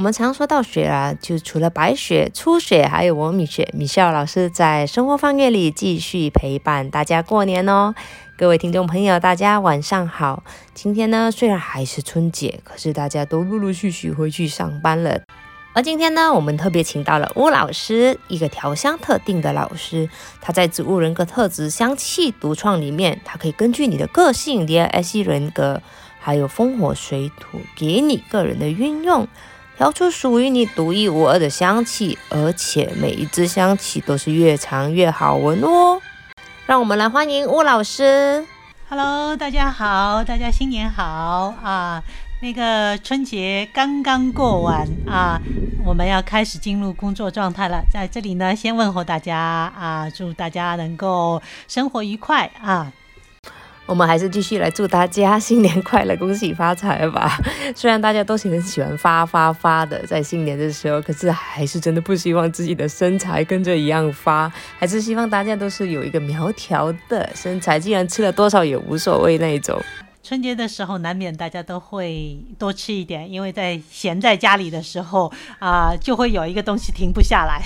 我们常说到雪啊，就除了白雪、初雪，还有我米雪、米笑老师在生活方月里继续陪伴大家过年哦。各位听众朋友，大家晚上好。今天呢，虽然还是春节，可是大家都陆陆续续回去上班了。而今天呢，我们特别请到了巫老师，一个调香特定的老师。他在植物人格特质香气独创里面，他可以根据你的个性 DISC 人格，还有风火水土，给你个人的运用。调出属于你独一无二的香气，而且每一支香气都是越长越好闻哦。让我们来欢迎吴老师。Hello，大家好，大家新年好啊！那个春节刚刚过完啊，我们要开始进入工作状态了。在这里呢，先问候大家啊，祝大家能够生活愉快啊。我们还是继续来祝大家新年快乐，恭喜发财吧！虽然大家都很喜欢发发发的，在新年的时候，可是还是真的不希望自己的身材跟着一样发，还是希望大家都是有一个苗条的身材，既然吃了多少也无所谓那种。春节的时候，难免大家都会多吃一点，因为在闲在家里的时候啊，就会有一个东西停不下来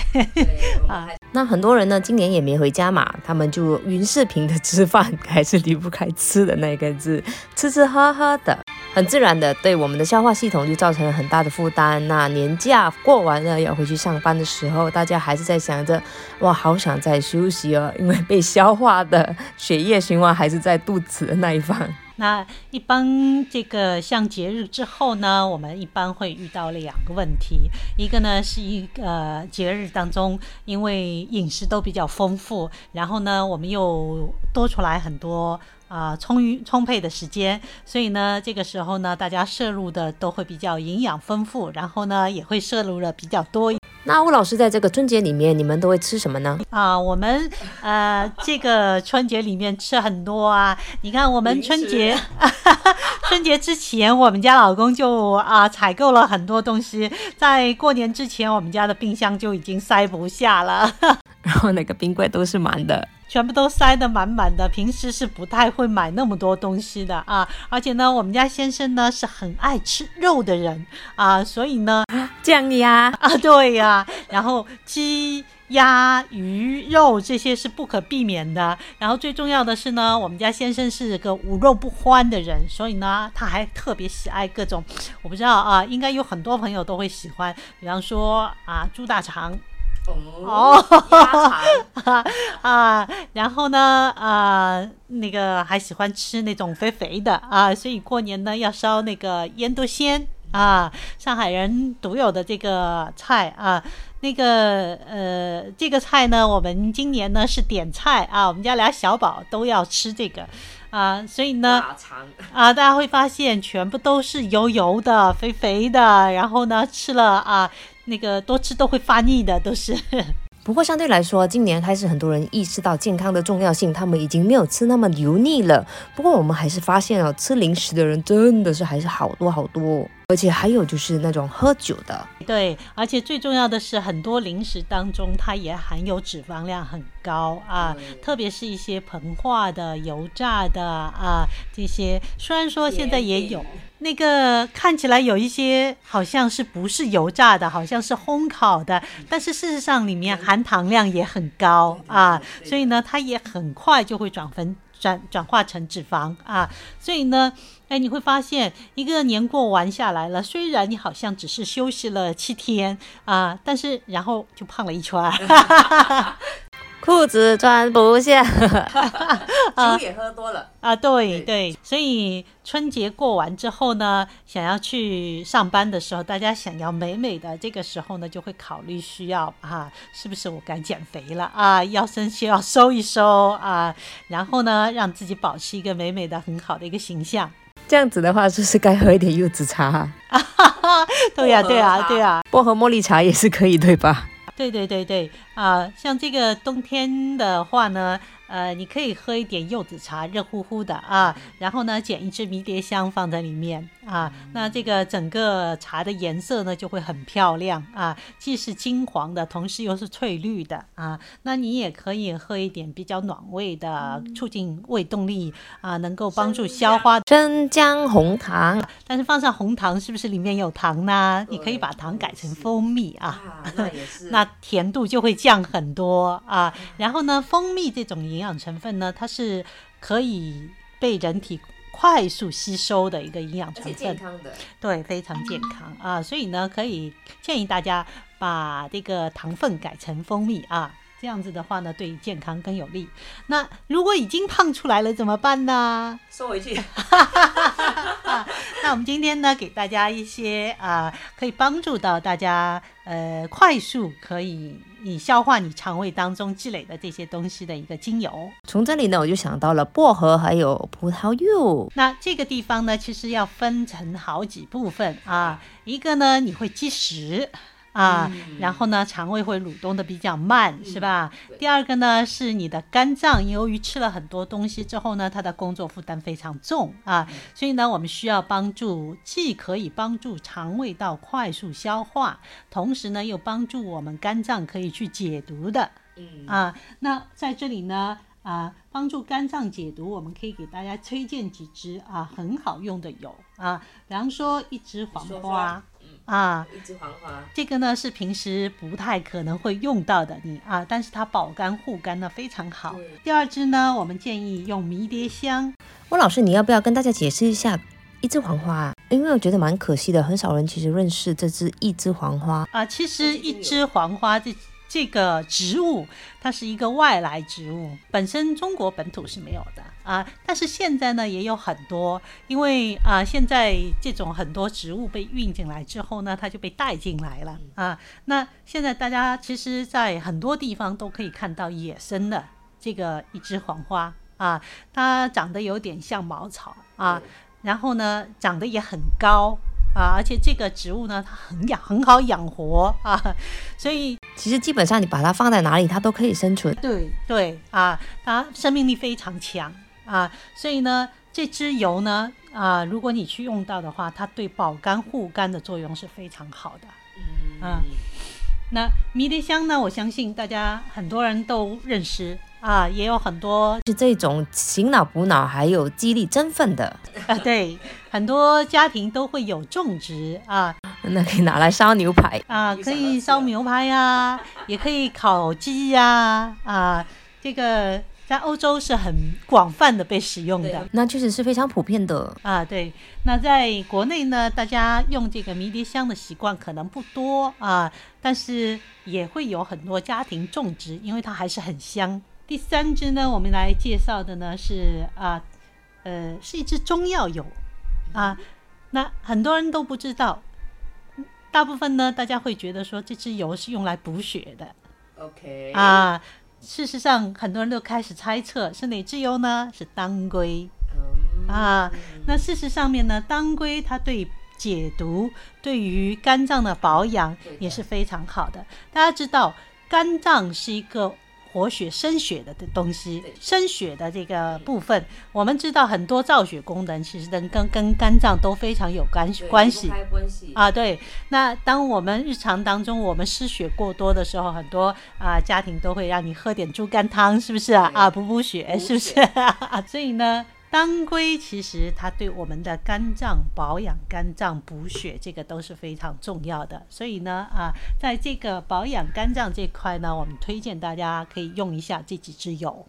啊。那很多人呢，今年也没回家嘛，他们就云视频的吃饭，还是离不开吃的那个字，吃吃喝喝的，很自然的对我们的消化系统就造成了很大的负担。那年假过完了要回去上班的时候，大家还是在想着，哇，好想再休息哦，因为被消化的血液循环还是在肚子的那一方。那一般这个像节日之后呢，我们一般会遇到两个问题，一个呢是一个节日当中，因为饮食都比较丰富，然后呢我们又多出来很多啊充裕充沛的时间，所以呢这个时候呢大家摄入的都会比较营养丰富，然后呢也会摄入的比较多。那吴老师在这个春节里面，你们都会吃什么呢？啊，我们呃，这个春节里面吃很多啊。你看，我们春节 春节之前，我们家老公就啊采购了很多东西，在过年之前，我们家的冰箱就已经塞不下了，然后那个冰柜都是满的。全部都塞得满满的，平时是不太会买那么多东西的啊。而且呢，我们家先生呢是很爱吃肉的人啊，所以呢，酱鸭。啊，对呀，然后鸡、鸭、鱼肉这些是不可避免的。然后最重要的是呢，我们家先生是个无肉不欢的人，所以呢，他还特别喜爱各种，我不知道啊，应该有很多朋友都会喜欢，比方说啊，猪大肠。哦，啊，然后呢，啊，那个还喜欢吃那种肥肥的啊，所以过年呢要烧那个腌笃鲜啊，上海人独有的这个菜啊，那个呃，这个菜呢，我们今年呢是点菜啊，我们家俩小宝都要吃这个啊，所以呢，啊，大家会发现全部都是油油的、肥肥的，然后呢吃了啊。那个多吃都会发腻的，都是。不过相对来说，今年开始很多人意识到健康的重要性，他们已经没有吃那么油腻了。不过我们还是发现啊，吃零食的人真的是还是好多好多。而且还有就是那种喝酒的，对，而且最重要的是，很多零食当中它也含有脂肪量很高啊，特别是一些膨化的、油炸的啊，这些虽然说现在也有那个看起来有一些好像是不是油炸的，好像是烘烤的，但是事实上里面含糖量也很高啊，所以呢，它也很快就会转分。转转化成脂肪啊，所以呢，哎，你会发现一个年过完下来了，虽然你好像只是休息了七天啊，但是然后就胖了一圈。裤子穿不下，酒也喝多了啊！对对，所以春节过完之后呢，想要去上班的时候，大家想要美美的，这个时候呢，就会考虑需要啊，是不是我该减肥了啊？腰身需要收一收啊，然后呢，让自己保持一个美美的、很好的一个形象。这样子的话，就是该喝一点柚子茶。对呀，对呀，对呀，薄荷茉莉茶也是可以，对吧？对对对对。啊，像这个冬天的话呢，呃，你可以喝一点柚子茶，热乎乎的啊，然后呢，捡一支迷迭香放在里面啊，那这个整个茶的颜色呢就会很漂亮啊，既是金黄的，同时又是翠绿的啊。那你也可以喝一点比较暖胃的，促进胃动力啊，能够帮助消化。生姜红糖，但是放上红糖是不是里面有糖呢？你可以把糖改成蜂蜜啊，那也是，那甜度就会降很多啊。然后呢，蜂蜜这种营养成分呢，它是可以被人体快速吸收的一个营养成分，健康的，对，非常健康啊。所以呢，可以建议大家把这个糖分改成蜂蜜啊。这样子的话呢，对健康更有利。那如果已经胖出来了怎么办呢？收回去。那我们今天呢，给大家一些啊，可以帮助到大家呃，快速可以你消化你肠胃当中积累的这些东西的一个精油。从这里呢，我就想到了薄荷还有葡萄柚。那这个地方呢，其实要分成好几部分啊，一个呢，你会积食。啊，然后呢，肠胃会蠕动的比较慢，是吧？第二个呢，是你的肝脏，由于吃了很多东西之后呢，它的工作负担非常重啊，所以呢，我们需要帮助，既可以帮助肠胃道快速消化，同时呢，又帮助我们肝脏可以去解毒的。嗯啊，那在这里呢，啊，帮助肝脏解毒，我们可以给大家推荐几支啊很好用的油啊，比方说一支黄花。啊，一支黄花，这个呢是平时不太可能会用到的，你啊，但是它保肝护肝呢非常好。第二支呢，我们建议用迷迭香。温老师，你要不要跟大家解释一下一支黄花啊？因为我觉得蛮可惜的，很少人其实认识这支一支黄花啊。其实一支黄花这。这个植物它是一个外来植物，本身中国本土是没有的啊。但是现在呢也有很多，因为啊现在这种很多植物被运进来之后呢，它就被带进来了啊。那现在大家其实，在很多地方都可以看到野生的这个一枝黄花啊，它长得有点像茅草啊，然后呢长得也很高。啊，而且这个植物呢，它很养，很好养活啊，所以其实基本上你把它放在哪里，它都可以生存。对对啊，它生命力非常强啊，所以呢，这支油呢，啊，如果你去用到的话，它对保肝护肝的作用是非常好的。嗯啊，那迷迭香呢，我相信大家很多人都认识。啊，也有很多是这种醒脑补脑，还有激励振奋的啊。对，很多家庭都会有种植啊，那可以拿来烧牛排啊，可以烧牛排呀，也可以烤鸡呀啊。这个在欧洲是很广泛的被使用的，那确实是非常普遍的啊。对，那在国内呢，大家用这个迷迭香的习惯可能不多啊，但是也会有很多家庭种植，因为它还是很香。第三支呢，我们来介绍的呢是啊，呃，是一支中药油啊。那很多人都不知道，大部分呢，大家会觉得说这支油是用来补血的。OK 啊，事实上很多人都开始猜测是哪支油呢？是当归啊。那事实上面呢，当归它对解毒、对于肝脏的保养也是非常好的。大家知道，肝脏是一个。活血生血的的东西，生血的这个部分，我们知道很多造血功能其实跟跟跟肝脏都非常有关关系啊。对，那当我们日常当中我们失血过多的时候，很多啊家庭都会让你喝点猪肝汤，是不是啊？啊，补补血，是不是？所以呢。当归其实它对我们的肝脏保养、肝脏补血，这个都是非常重要的。所以呢，啊，在这个保养肝脏这块呢，我们推荐大家可以用一下这几支油，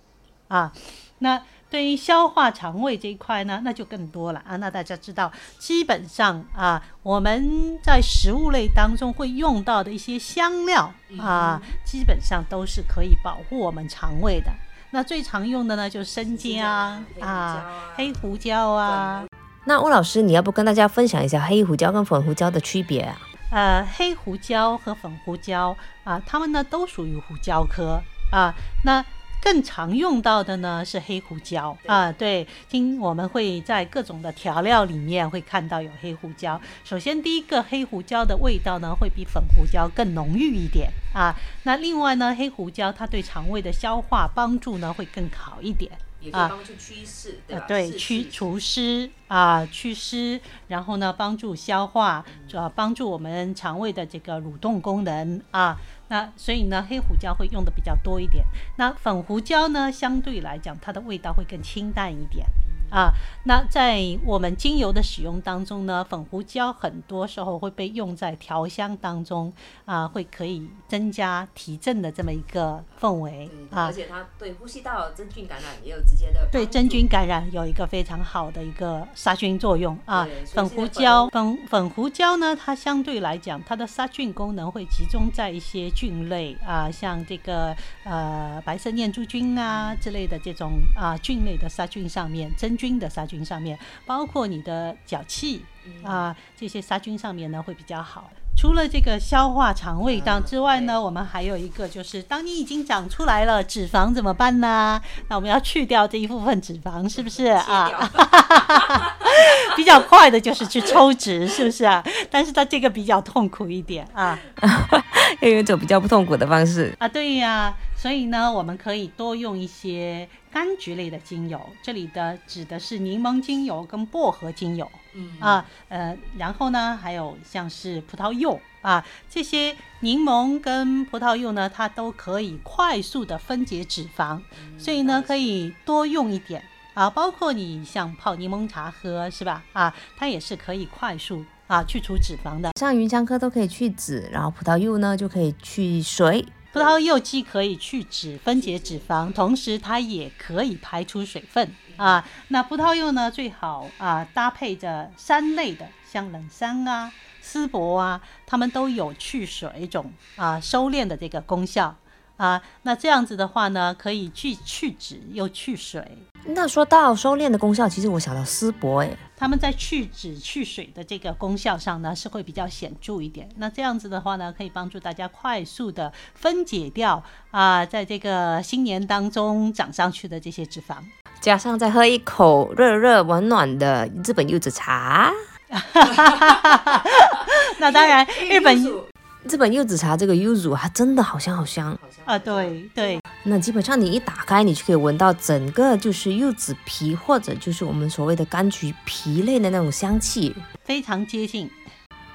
啊，那对于消化肠胃这一块呢，那就更多了啊。那大家知道，基本上啊，我们在食物类当中会用到的一些香料啊，基本上都是可以保护我们肠胃的。那最常用的呢，就是生姜啊，黑胡椒啊。那吴老师，你要不跟大家分享一下黑胡椒跟粉胡椒的区别啊？呃，黑胡椒和粉胡椒啊，它们呢都属于胡椒科啊。那更常用到的呢是黑胡椒啊，对，今我们会在各种的调料里面会看到有黑胡椒。首先，第一个黑胡椒的味道呢会比粉胡椒更浓郁一点啊。那另外呢，黑胡椒它对肠胃的消化帮助呢会更好一点。也可以帮助驱湿，对对，驱除湿啊，祛湿，然后呢，帮助消化，主要帮助我们肠胃的这个蠕动功能啊。那所以呢，黑胡椒会用的比较多一点。那粉胡椒呢，相对来讲，它的味道会更清淡一点。啊，那在我们精油的使用当中呢，粉胡椒很多时候会被用在调香当中啊，会可以增加提振的这么一个氛围啊，而且它对呼吸道真菌感染也有直接的对真菌感染有一个非常好的一个杀菌作用啊。粉胡椒粉粉胡椒呢，它相对来讲，它的杀菌功能会集中在一些菌类啊，像这个呃白色念珠菌啊之类的这种啊菌类的杀菌上面真。菌的杀菌上面，包括你的脚气啊，这些杀菌上面呢会比较好。除了这个消化肠胃道之外呢，我们还有一个就是，当你已经长出来了，脂肪怎么办呢？那我们要去掉这一部分脂肪，是不是 啊？比较快的就是去抽脂，是不是啊？但是它这个比较痛苦一点啊，要用一种比较不痛苦的方式啊。对呀。所以呢，我们可以多用一些柑橘类的精油，这里的指的是柠檬精油跟薄荷精油，嗯。啊，呃，然后呢，还有像是葡萄柚啊，这些柠檬跟葡萄柚呢，它都可以快速的分解脂肪，所以呢，可以多用一点。啊，包括你像泡柠檬茶喝是吧？啊，它也是可以快速啊去除脂肪的，像芸香科都可以去籽，然后葡萄柚呢就可以去水。葡萄柚既可以去脂分解脂肪，同时它也可以排出水分啊。那葡萄柚呢，最好啊搭配着山类的，像冷杉啊、丝柏啊，它们都有去水肿啊、收敛的这个功效啊。那这样子的话呢，可以既去脂又去水。那说到收敛的功效，其实我想到丝柏，哎，他们在去脂去水的这个功效上呢，是会比较显著一点。那这样子的话呢，可以帮助大家快速的分解掉啊，在这个新年当中长上去的这些脂肪，加上再喝一口热热暖暖的日本柚子茶，那当然日本。这本柚子茶这个柚乳它真的好香好香啊！对对，那基本上你一打开，你就可以闻到整个就是柚子皮或者就是我们所谓的柑橘皮类的那种香气，非常接近。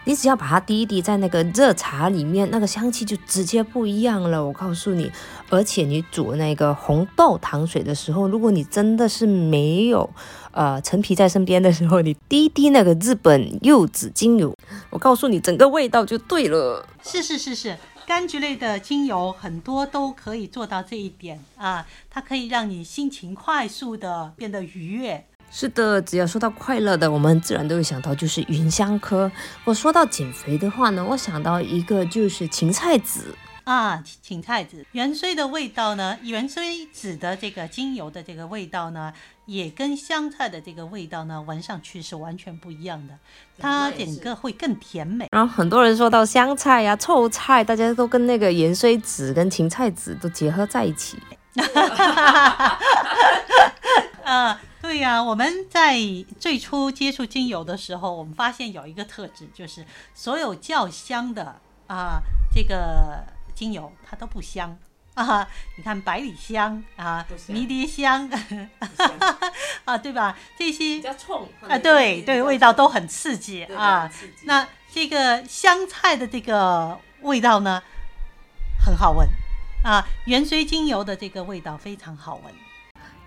你只要把它滴一滴在那个热茶里面，那个香气就直接不一样了。我告诉你，而且你煮那个红豆糖水的时候，如果你真的是没有呃陈皮在身边的时候，你滴一滴那个日本柚子精油，我告诉你，整个味道就对了。是是是是，柑橘类的精油很多都可以做到这一点啊，它可以让你心情快速的变得愉悦。是的，只要说到快乐的，我们自然都会想到就是芸香科。我说到减肥的话呢，我想到一个就是芹菜籽啊，芹菜籽芫荽的味道呢，芫荽籽的这个精油的这个味道呢，也跟香菜的这个味道呢，闻上去是完全不一样的，它整个会更甜美。然后很多人说到香菜呀、臭菜，大家都跟那个芫荽籽跟芹菜籽都结合在一起。啊。对呀，我们在最初接触精油的时候，我们发现有一个特质，就是所有较香的啊，这个精油它都不香 啊。你看百里香啊，迷迭香，啊，对吧？这些比较冲啊，对对，味道都很刺激啊。那这个香菜的这个味道呢，很好闻啊。元锥精油的这个味道非常好闻。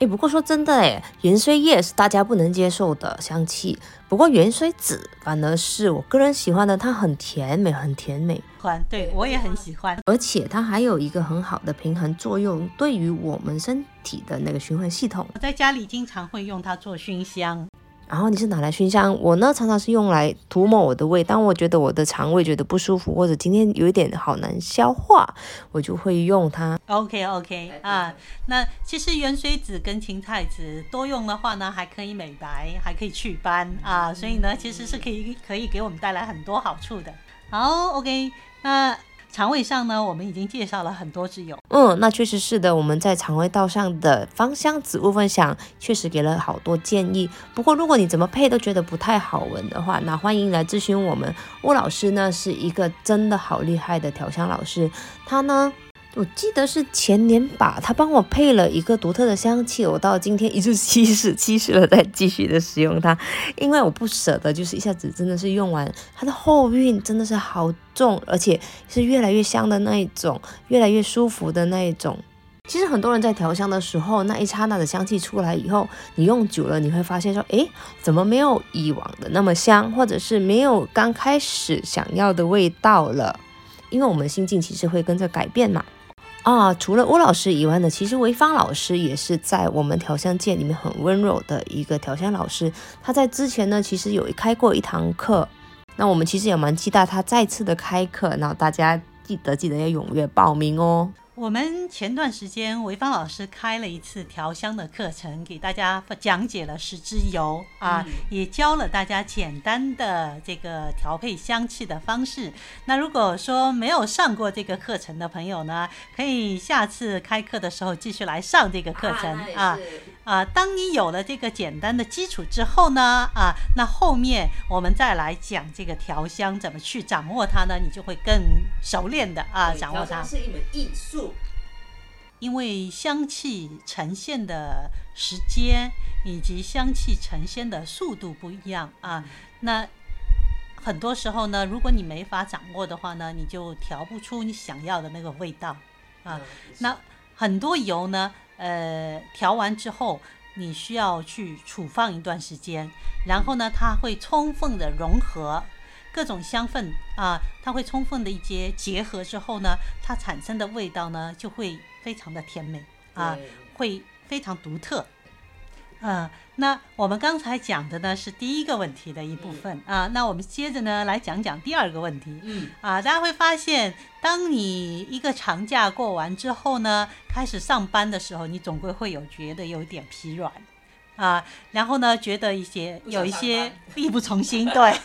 哎，不过说真的，哎，元荽叶是大家不能接受的香气，不过元荽籽反而是我个人喜欢的，它很甜美，很甜美。欢，对我也很喜欢，而且它还有一个很好的平衡作用，对于我们身体的那个循环系统。我在家里经常会用它做熏香。然后你是拿来熏香，我呢常常是用来涂抹我的胃。当我觉得我的肠胃觉得不舒服，或者今天有一点好难消化，我就会用它。OK OK 啊，那其实元水子跟芹菜籽多用的话呢，还可以美白，还可以祛斑啊，所以呢其实是可以可以给我们带来很多好处的。好 OK，那。肠胃上呢，我们已经介绍了很多支油。嗯，那确实是的，我们在肠胃道上的芳香植物分享，确实给了好多建议。不过，如果你怎么配都觉得不太好闻的话，那欢迎来咨询我们。吴老师呢，是一个真的好厉害的调香老师，他呢。我记得是前年吧，他帮我配了一个独特的香气，我到今天一直七十，七十了，再继续的使用它，因为我不舍得，就是一下子真的是用完，它的后韵真的是好重，而且是越来越香的那一种，越来越舒服的那一种。其实很多人在调香的时候，那一刹那的香气出来以后，你用久了，你会发现说，诶，怎么没有以往的那么香，或者是没有刚开始想要的味道了？因为我们心境其实会跟着改变嘛。啊，除了吴老师以外呢，其实潍坊老师也是在我们调香界里面很温柔的一个调香老师。他在之前呢，其实有开过一堂课，那我们其实也蛮期待他再次的开课，然后大家记得记得要踊跃报名哦。我们前段时间潍坊老师开了一次调香的课程，给大家讲解了十支油啊，也教了大家简单的这个调配香气的方式。那如果说没有上过这个课程的朋友呢，可以下次开课的时候继续来上这个课程啊。啊，当你有了这个简单的基础之后呢，啊，那后面我们再来讲这个调香怎么去掌握它呢？你就会更熟练的啊，掌握它。是一门艺术，因为香气呈现的时间以及香气呈现的速度不一样啊。那很多时候呢，如果你没法掌握的话呢，你就调不出你想要的那个味道啊。那很多油呢。呃，调完之后，你需要去储放一段时间，然后呢，它会充分的融合各种香氛啊，它会充分的一些结合之后呢，它产生的味道呢就会非常的甜美啊，会非常独特。嗯，那我们刚才讲的呢是第一个问题的一部分啊，那我们接着呢来讲讲第二个问题。嗯，啊，大家会发现，当你一个长假过完之后呢，开始上班的时候，你总归会有觉得有点疲软。啊，然后呢，觉得一些有一些力不从心，对，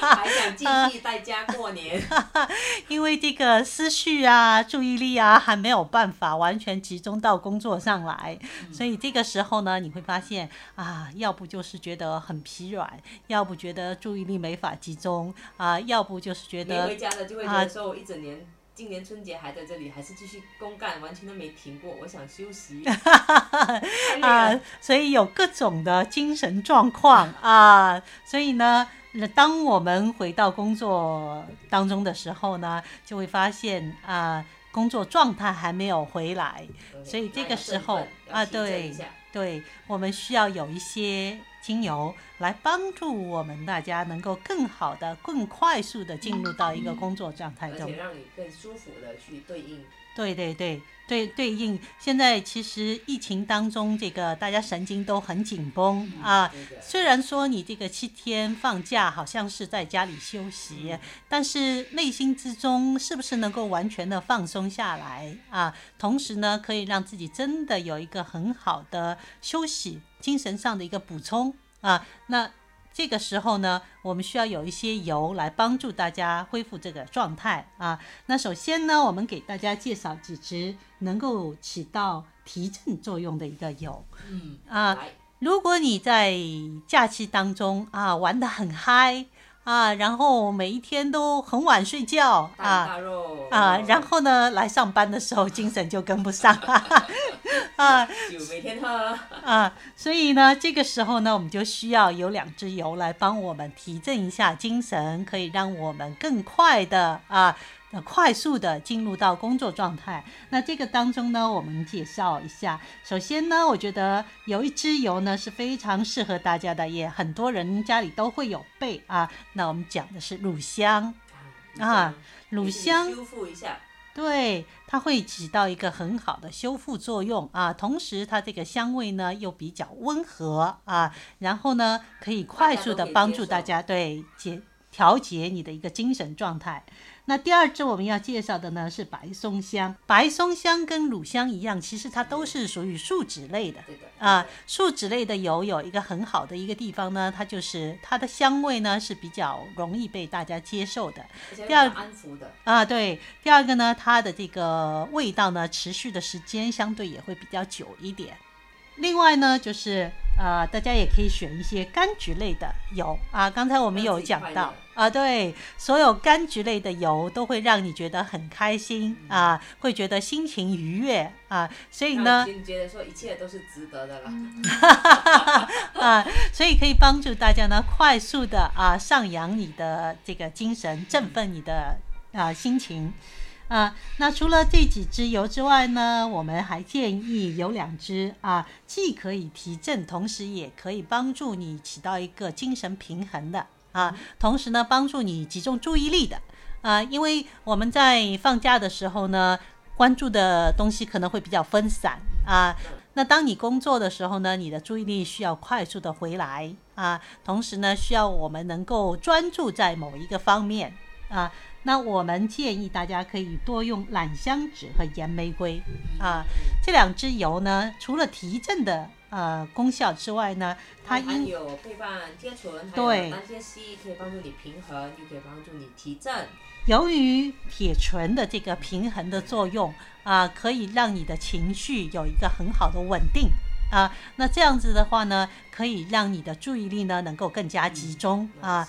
还想继续在家过年，因为这个思绪啊、注意力啊，还没有办法完全集中到工作上来，所以这个时候呢，你会发现啊，要不就是觉得很疲软，要不觉得注意力没法集中啊，要不就是觉得回家了就会觉得说我一整年。今年春节还在这里，还是继续公干，完全都没停过。我想休息。啊，所以有各种的精神状况啊，所以呢，当我们回到工作当中的时候呢，就会发现啊，工作状态还没有回来，所以这个时候啊，对。对我们需要有一些精油来帮助我们大家能够更好的、更快速的进入到一个工作状态中，而且让你更舒服的去对应。对对对对对应，现在其实疫情当中，这个大家神经都很紧绷啊。虽然说你这个七天放假好像是在家里休息，但是内心之中是不是能够完全的放松下来啊？同时呢，可以让自己真的有一个很好的休息，精神上的一个补充啊。那。这个时候呢，我们需要有一些油来帮助大家恢复这个状态啊。那首先呢，我们给大家介绍几支能够起到提振作用的一个油。嗯啊，如果你在假期当中啊玩得很嗨。啊，然后每一天都很晚睡觉啊啊，然后呢，来上班的时候精神就跟不上 啊，就每天喝啊，所以呢，这个时候呢，我们就需要有两支油来帮我们提振一下精神，可以让我们更快的啊。快速的进入到工作状态。那这个当中呢，我们介绍一下。首先呢，我觉得有一支油呢是非常适合大家的，也很多人家里都会有备啊。那我们讲的是乳香啊，乳香修复一下，对，它会起到一个很好的修复作用啊。同时，它这个香味呢又比较温和啊，然后呢可以快速的帮助大家对解。调节你的一个精神状态。那第二支我们要介绍的呢是白松香，白松香跟乳香一样，其实它都是属于树脂类的。对的啊，树脂类的油有一个很好的一个地方呢，它就是它的香味呢是比较容易被大家接受的。第二安抚的啊，对，第二个呢，它的这个味道呢，持续的时间相对也会比较久一点。另外呢，就是呃，大家也可以选一些柑橘类的油啊。刚才我们有讲到啊，对，所有柑橘类的油都会让你觉得很开心啊，会觉得心情愉悦啊。所以呢，你觉得说一切都是值得的了 啊，所以可以帮助大家呢，快速的啊上扬你的这个精神，振奋你的啊心情。啊，那除了这几支油之外呢，我们还建议有两支啊，既可以提振，同时也可以帮助你起到一个精神平衡的啊，同时呢，帮助你集中注意力的。啊，因为我们在放假的时候呢，关注的东西可能会比较分散。啊，那当你工作的时候呢，你的注意力需要快速的回来。啊，同时呢，需要我们能够专注在某一个方面。啊。那我们建议大家可以多用榄香脂和岩玫瑰。啊，这两支油呢，除了提振的呃功效之外呢，它因有配方贴醇，对，那些硒可以帮助你平衡，又可以帮助你提振。由于铁醇的这个平衡的作用啊，可以让你的情绪有一个很好的稳定啊，那这样子的话呢，可以让你的注意力呢能够更加集中啊。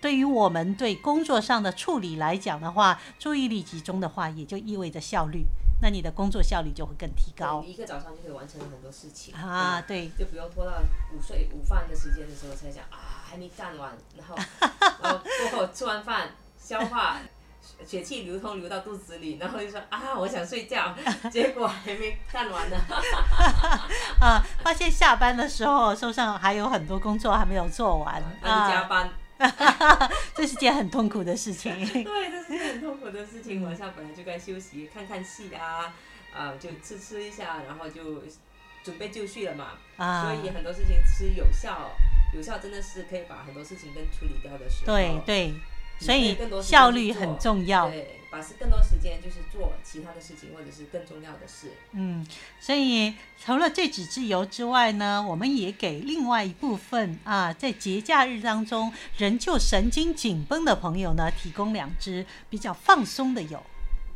对于我们对工作上的处理来讲的话，注意力集中的话，也就意味着效率。那你的工作效率就会更提高。一个早上就可以完成很多事情啊，对，就不用拖到午睡午饭的时间的时候才想啊，还没干完，然后 然后过后吃完饭消化，血气流通流到肚子里，然后就说啊，我想睡觉，结果还没干完呢。啊，发现下班的时候手上还有很多工作还没有做完，啊，加班。这是件很痛苦的事情。对，这是件很痛苦的事情。晚上本来就该休息，看看戏啊，啊，就吃吃一下，然后就准备就绪了嘛。啊。所以很多事情吃有效，有效真的是可以把很多事情跟处理掉的时候。对对。所以效率很重要。对，把是更多时间就是做其他的事情，或者是更重要的事。嗯，所以除了这几支油之外呢，我们也给另外一部分啊，在节假日当中仍旧神经紧绷的朋友呢，提供两支比较放松的油。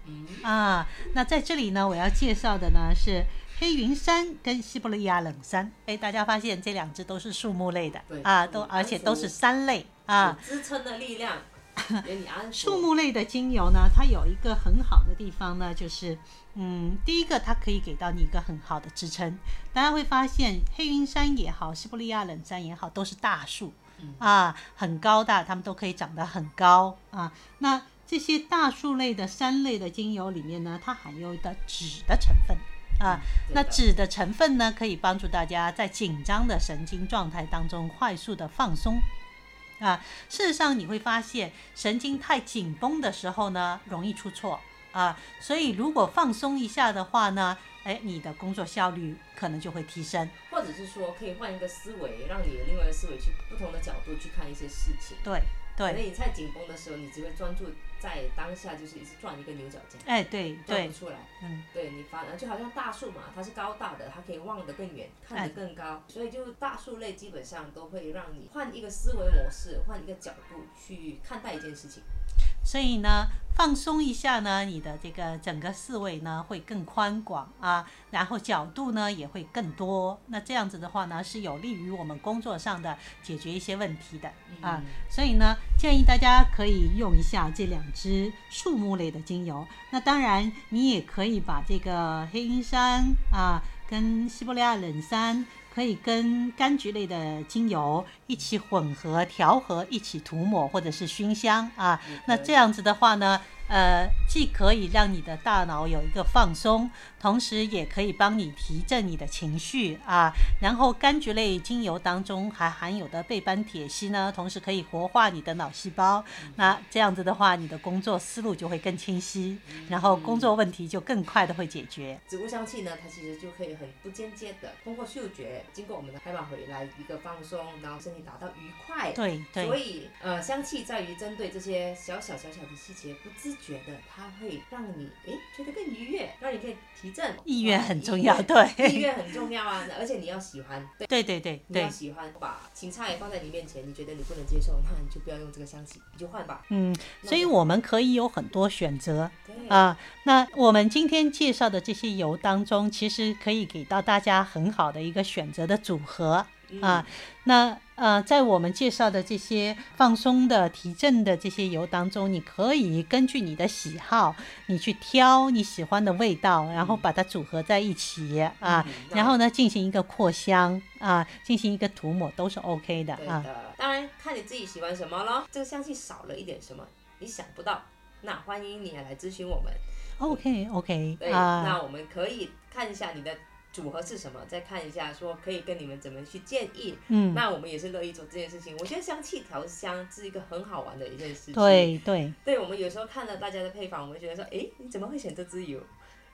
嗯。啊，那在这里呢，我要介绍的呢是黑云杉跟西伯利亚冷杉。哎，大家发现这两支都是树木类的啊，都而且都是杉类啊，支撑的力量。树木类的精油呢，它有一个很好的地方呢，就是，嗯，第一个它可以给到你一个很好的支撑。大家会发现，黑云山也好，西伯利亚冷杉也好，都是大树，啊，很高大，它们都可以长得很高啊。那这些大树类的山类的精油里面呢，它含有的酯的成分啊，那酯的成分呢，可以帮助大家在紧张的神经状态当中快速的放松。啊，事实上你会发现，神经太紧绷的时候呢，容易出错啊。所以如果放松一下的话呢，哎，你的工作效率可能就会提升。或者是说，可以换一个思维，让你的另外一个思维去不同的角度去看一些事情。对。对，那你太紧绷的时候，你只会专注在当下，就是一直转一个牛角尖。哎，对，转不出来。嗯，对你反而就好像大树嘛，它是高大的，它可以望得更远，看得更高。所以就大树类基本上都会让你换一个思维模式，换一个角度去看待一件事情。所以呢，放松一下呢，你的这个整个思维呢会更宽广啊，然后角度呢也会更多。那这样子的话呢，是有利于我们工作上的解决一些问题的啊。所以呢，建议大家可以用一下这两支树木类的精油。那当然，你也可以把这个黑云山啊跟西伯利亚冷杉。可以跟柑橘类的精油一起混合调和，一起涂抹或者是熏香啊。那这样子的话呢，呃，既可以让你的大脑有一个放松，同时也可以帮你提振你的情绪啊。然后柑橘类精油当中还含有的倍斑铁烯呢，同时可以活化你的脑细胞。那这样子的话，你的工作思路就会更清晰，然后工作问题就更快的会解决。植物香气呢，它其实就可以很不间接的通过嗅觉，经过我们的海马回来一个放松，然后身体达到愉快。对对。所以呃，香气在于针对这些小小小小的细节，不自觉得，它会让你诶觉得更愉悦，让你可以提振。意愿很重要，对。意愿很重要啊，而且你要喜欢。对对对对。你要喜欢，把芹菜放在你面前，你觉得你不能接受，那你就不要用这个香气，你就换吧。嗯，所以我们可以有很多选择啊。那我们今天介绍的这些油当中，其实可以给到大家很好的一个选择的组合啊。那呃，在我们介绍的这些放松的、提振的这些油当中，你可以根据你的喜好，你去挑你喜欢的味道，然后把它组合在一起啊，然后呢进行一个扩香啊，进行一个涂抹都是 OK 的啊。当然看你自己喜欢什么咯，这个香气少了一点什么，你想不到，那欢迎你来咨询我们。OK OK，对，那我们可以看一下你的。组合是什么？再看一下，说可以跟你们怎么去建议。嗯，那我们也是乐意做这件事情。我觉得香气调香是一个很好玩的一件事情。对对。对，我们有时候看了大家的配方，我们觉得说，哎，你怎么会选这支油？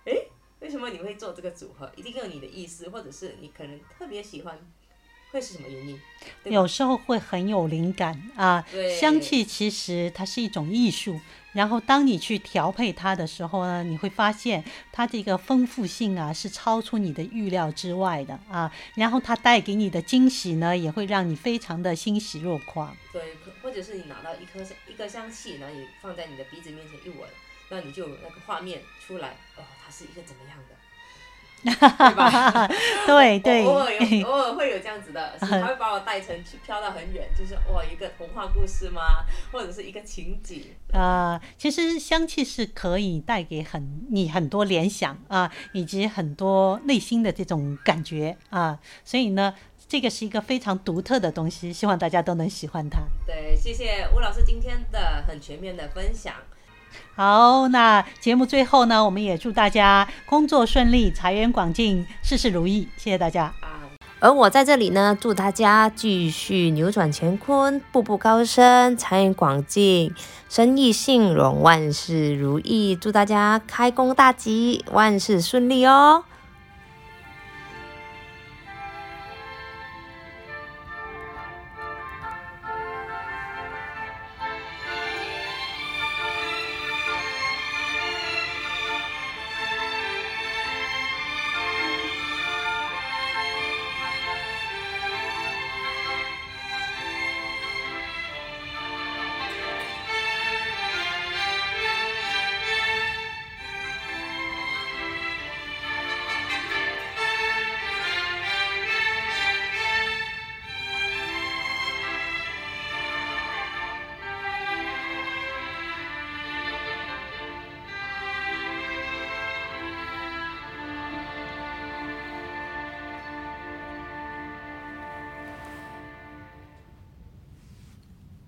哎，为什么你会做这个组合？一定有你的意思，或者是你可能特别喜欢。会是什么原因？有时候会很有灵感啊。香气其实它是一种艺术，然后当你去调配它的时候呢，你会发现它这个丰富性啊是超出你的预料之外的啊。然后它带给你的惊喜呢，也会让你非常的欣喜若狂。对，或者是你拿到一颗香一颗香气，然后你放在你的鼻子面前一闻，那你就那个画面出来，哦，它是一个怎么样的？对吧？对 对，偶尔有偶尔会有这样子的，他会把我带成去飘到很远，就是哇一个童话故事吗？或者是一个情景？啊，其实香气是可以带给很你很多联想啊，以及很多内心的这种感觉啊，所以呢，这个是一个非常独特的东西，希望大家都能喜欢它。对，谢谢吴老师今天的很全面的分享。好，那节目最后呢，我们也祝大家工作顺利，财源广进，事事如意。谢谢大家。而我在这里呢，祝大家继续扭转乾坤，步步高升，财源广进，生意兴隆，万事如意。祝大家开工大吉，万事顺利哦。